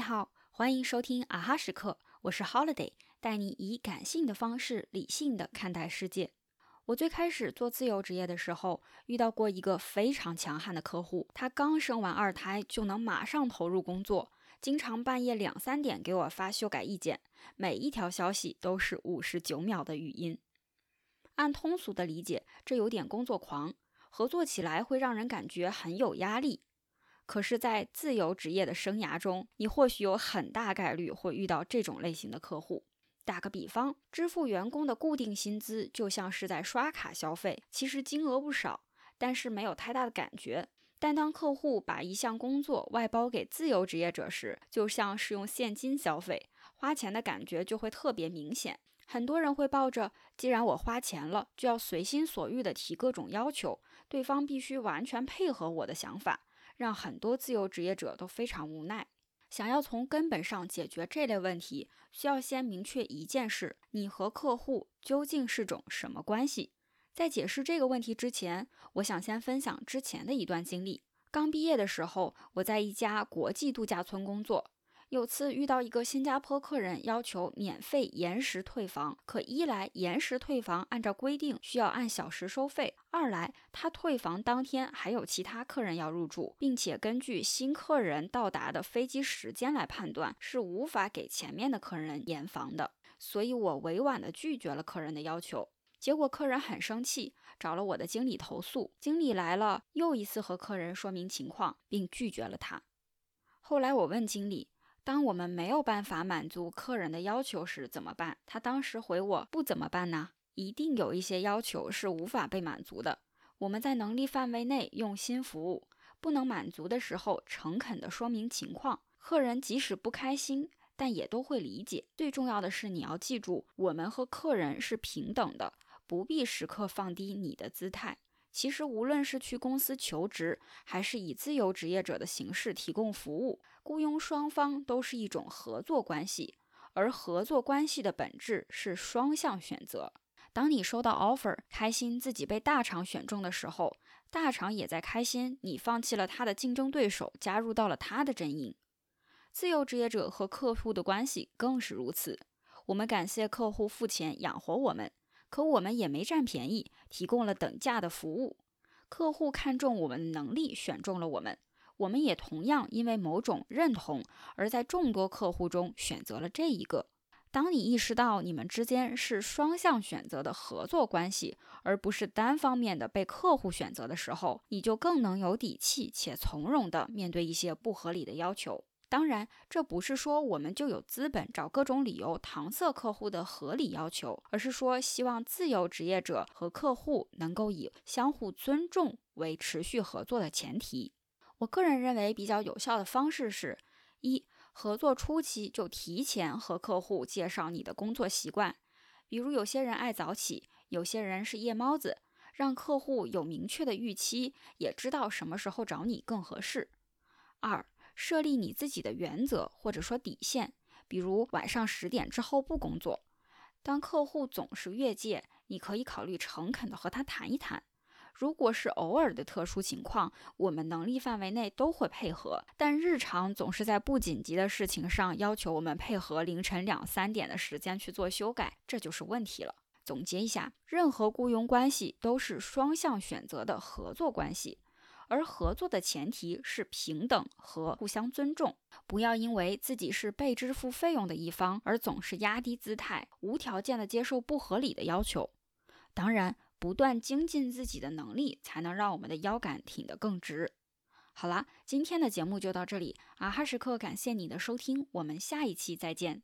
你好，欢迎收听啊哈时刻，我是 Holiday，带你以感性的方式理性的看待世界。我最开始做自由职业的时候，遇到过一个非常强悍的客户，他刚生完二胎就能马上投入工作，经常半夜两三点给我发修改意见，每一条消息都是五十九秒的语音。按通俗的理解，这有点工作狂，合作起来会让人感觉很有压力。可是，在自由职业的生涯中，你或许有很大概率会遇到这种类型的客户。打个比方，支付员工的固定薪资就像是在刷卡消费，其实金额不少，但是没有太大的感觉。但当客户把一项工作外包给自由职业者时，就像是用现金消费，花钱的感觉就会特别明显。很多人会抱着“既然我花钱了，就要随心所欲地提各种要求，对方必须完全配合我的想法”，让很多自由职业者都非常无奈。想要从根本上解决这类问题，需要先明确一件事：你和客户究竟是种什么关系？在解释这个问题之前，我想先分享之前的一段经历。刚毕业的时候，我在一家国际度假村工作。有次遇到一个新加坡客人要求免费延时退房，可一来延时退房按照规定需要按小时收费，二来他退房当天还有其他客人要入住，并且根据新客人到达的飞机时间来判断，是无法给前面的客人延房的。所以我委婉地拒绝了客人的要求，结果客人很生气，找了我的经理投诉。经理来了，又一次和客人说明情况，并拒绝了他。后来我问经理。当我们没有办法满足客人的要求时怎么办？他当时回我：“不怎么办呢？一定有一些要求是无法被满足的。我们在能力范围内用心服务，不能满足的时候诚恳地说明情况。客人即使不开心，但也都会理解。最重要的是，你要记住，我们和客人是平等的，不必时刻放低你的姿态。”其实，无论是去公司求职，还是以自由职业者的形式提供服务，雇佣双方都是一种合作关系。而合作关系的本质是双向选择。当你收到 offer，开心自己被大厂选中的时候，大厂也在开心你放弃了他的竞争对手，加入到了他的阵营。自由职业者和客户的关系更是如此。我们感谢客户付钱养活我们。可我们也没占便宜，提供了等价的服务。客户看中我们的能力，选中了我们。我们也同样因为某种认同，而在众多客户中选择了这一个。当你意识到你们之间是双向选择的合作关系，而不是单方面的被客户选择的时候，你就更能有底气且从容地面对一些不合理的要求。当然，这不是说我们就有资本找各种理由搪塞客户的合理要求，而是说希望自由职业者和客户能够以相互尊重为持续合作的前提。我个人认为比较有效的方式是：一、合作初期就提前和客户介绍你的工作习惯，比如有些人爱早起，有些人是夜猫子，让客户有明确的预期，也知道什么时候找你更合适。二、设立你自己的原则或者说底线，比如晚上十点之后不工作。当客户总是越界，你可以考虑诚恳地和他谈一谈。如果是偶尔的特殊情况，我们能力范围内都会配合。但日常总是在不紧急的事情上要求我们配合凌晨两三点的时间去做修改，这就是问题了。总结一下，任何雇佣关系都是双向选择的合作关系。而合作的前提是平等和互相尊重，不要因为自己是被支付费用的一方而总是压低姿态，无条件的接受不合理的要求。当然，不断精进自己的能力，才能让我们的腰杆挺得更直。好啦，今天的节目就到这里，啊哈时刻感谢你的收听，我们下一期再见。